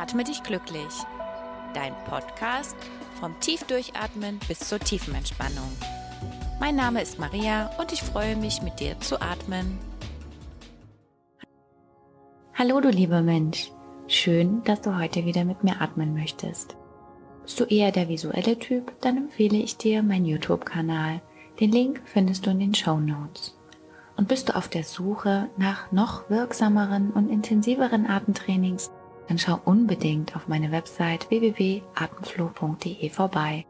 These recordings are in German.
Atme dich glücklich. Dein Podcast vom Tiefdurchatmen bis zur tiefen Entspannung. Mein Name ist Maria und ich freue mich, mit dir zu atmen. Hallo du lieber Mensch, schön, dass du heute wieder mit mir atmen möchtest. Bist du eher der visuelle Typ, dann empfehle ich dir meinen YouTube-Kanal. Den Link findest du in den Show Notes. Und bist du auf der Suche nach noch wirksameren und intensiveren Atemtrainings, dann schau unbedingt auf meine Website www.atemflow.de vorbei.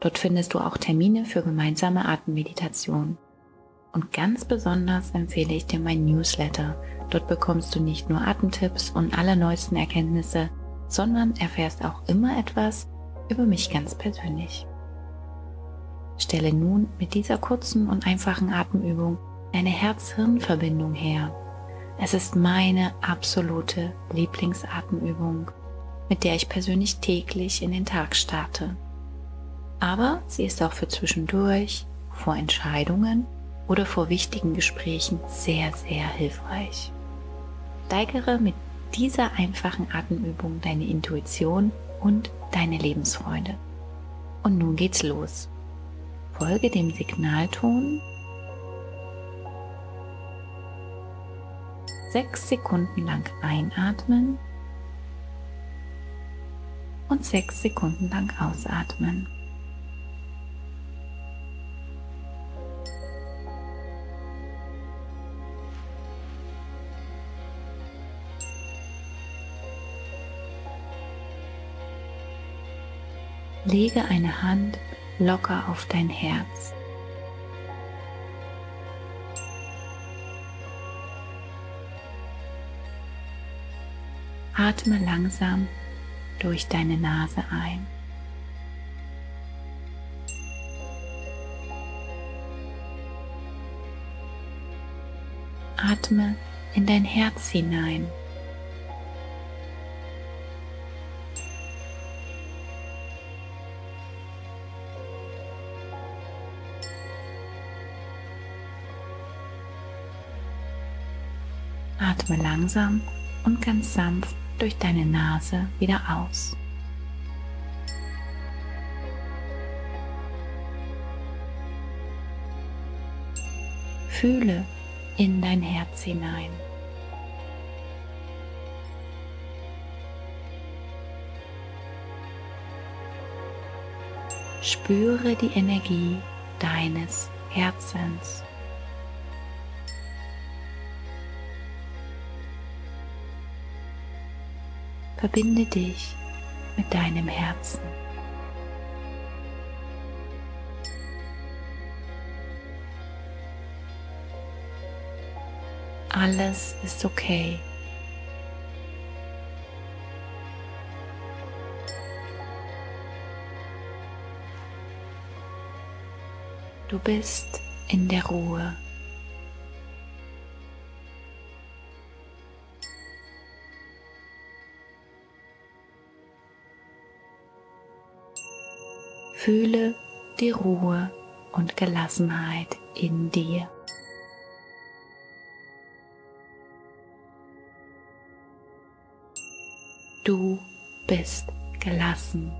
Dort findest du auch Termine für gemeinsame Atemmeditation. Und ganz besonders empfehle ich dir mein Newsletter. Dort bekommst du nicht nur Atemtipps und allerneuesten Erkenntnisse, sondern erfährst auch immer etwas über mich ganz persönlich. Stelle nun mit dieser kurzen und einfachen Atemübung deine Herz-Hirn-Verbindung her es ist meine absolute Lieblingsatemübung, mit der ich persönlich täglich in den Tag starte. Aber sie ist auch für zwischendurch, vor Entscheidungen oder vor wichtigen Gesprächen sehr, sehr hilfreich. Steigere mit dieser einfachen Atemübung deine Intuition und deine Lebensfreude. Und nun geht's los. Folge dem Signalton sechs Sekunden lang einatmen und sechs Sekunden lang ausatmen. Lege eine Hand locker auf dein Herz. Atme langsam durch deine Nase ein. Atme in dein Herz hinein. Atme langsam und ganz sanft durch deine Nase wieder aus. Fühle in dein Herz hinein. Spüre die Energie deines Herzens. Verbinde dich mit deinem Herzen. Alles ist okay. Du bist in der Ruhe. Fühle die Ruhe und Gelassenheit in dir. Du bist gelassen.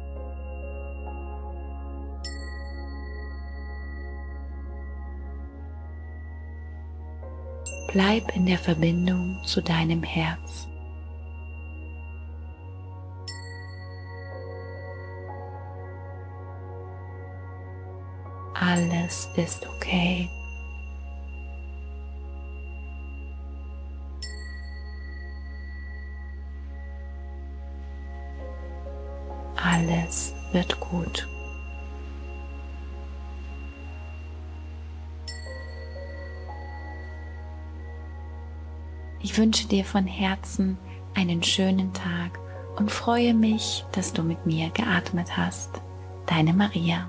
Bleib in der Verbindung zu deinem Herz. Alles ist okay. Alles wird gut. Ich wünsche dir von Herzen einen schönen Tag und freue mich, dass du mit mir geatmet hast. Deine Maria.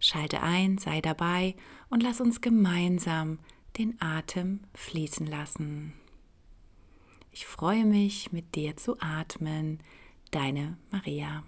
Schalte ein, sei dabei und lass uns gemeinsam den Atem fließen lassen. Ich freue mich, mit dir zu atmen. Deine Maria.